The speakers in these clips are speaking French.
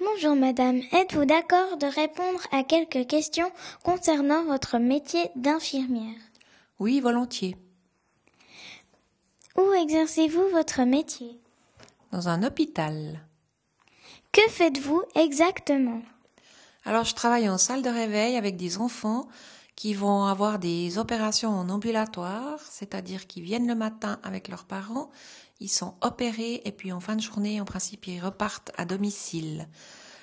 Bonjour madame, êtes-vous d'accord de répondre à quelques questions concernant votre métier d'infirmière? Oui, volontiers. Où exercez-vous votre métier? Dans un hôpital. Que faites-vous exactement? Alors, je travaille en salle de réveil avec des enfants qui vont avoir des opérations en ambulatoire, c'est-à-dire qu'ils viennent le matin avec leurs parents, ils sont opérés et puis en fin de journée, en principe, ils repartent à domicile.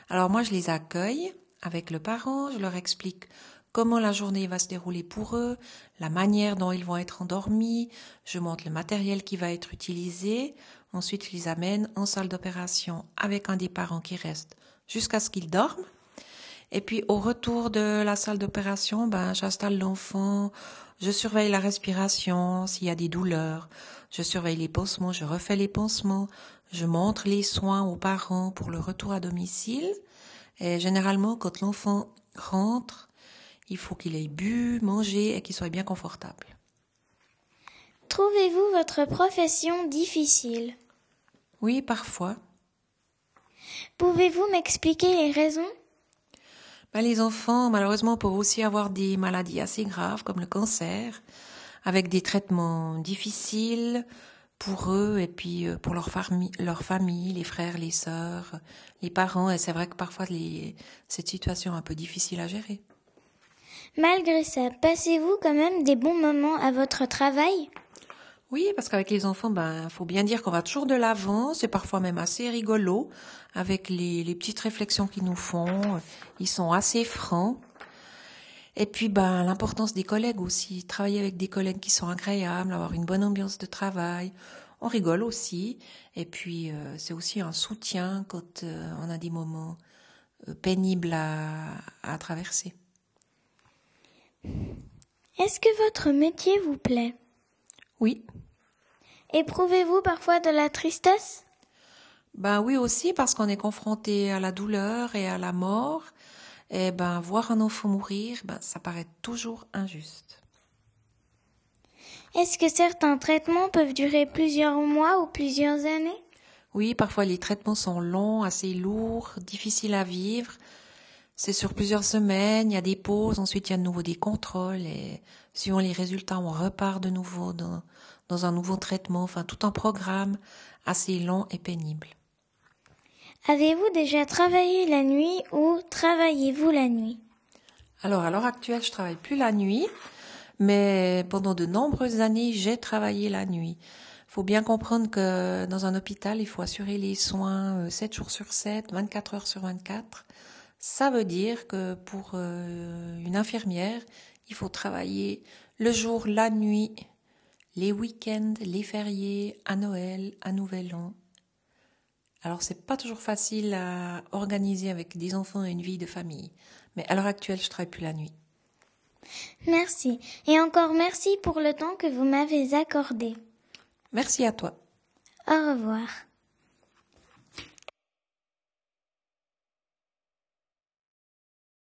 Alors moi, je les accueille avec le parent, je leur explique comment la journée va se dérouler pour eux, la manière dont ils vont être endormis, je montre le matériel qui va être utilisé, ensuite je les amène en salle d'opération avec un des parents qui reste jusqu'à ce qu'ils dorment. Et puis au retour de la salle d'opération, ben j'installe l'enfant, je surveille la respiration, s'il y a des douleurs, je surveille les pansements, je refais les pansements, je montre les soins aux parents pour le retour à domicile. Et généralement, quand l'enfant rentre, il faut qu'il ait bu, mangé et qu'il soit bien confortable. Trouvez-vous votre profession difficile? Oui, parfois. Pouvez-vous m'expliquer les raisons? Ben, Les enfants, malheureusement, peuvent aussi avoir des maladies assez graves comme le cancer, avec des traitements difficiles pour eux et puis euh, pour leur, famille, les frères, les sœurs, les parents. Et c'est vrai que parfois les, cette situation est un peu difficile à gérer. Malgré ça, passez-vous quand même des bons moments à votre travail? Oui, parce qu'avec les enfants, ben, faut bien dire qu'on va toujours de l'avant. C'est parfois même assez rigolo avec les, les petites réflexions qu'ils nous font. Ils sont assez francs. Et puis, ben, l'importance des collègues aussi. Travailler avec des collègues qui sont agréables, avoir une bonne ambiance de travail. On rigole aussi. Et puis, euh, c'est aussi un soutien quand euh, on a des moments euh, pénibles à, à traverser. Est-ce que votre métier vous plaît? Oui. Éprouvez-vous parfois de la tristesse? Ben oui aussi parce qu'on est confronté à la douleur et à la mort. Et ben voir un enfant mourir, ben ça paraît toujours injuste. Est-ce que certains traitements peuvent durer plusieurs mois ou plusieurs années? Oui, parfois les traitements sont longs, assez lourds, difficiles à vivre. C'est sur plusieurs semaines, il y a des pauses, ensuite il y a de nouveau des contrôles et suivant les résultats, on repart de nouveau dans, dans un nouveau traitement, enfin tout un programme assez long et pénible. Avez-vous déjà travaillé la nuit ou travaillez-vous la nuit? Alors à l'heure actuelle, je travaille plus la nuit, mais pendant de nombreuses années, j'ai travaillé la nuit. Il faut bien comprendre que dans un hôpital, il faut assurer les soins 7 jours sur 7, 24 heures sur 24. Ça veut dire que pour euh, une infirmière, il faut travailler le jour, la nuit, les week-ends, les fériés, à Noël, à Nouvel An. Alors c'est pas toujours facile à organiser avec des enfants et une vie de famille. Mais à l'heure actuelle, je travaille plus la nuit. Merci. Et encore merci pour le temps que vous m'avez accordé. Merci à toi. Au revoir.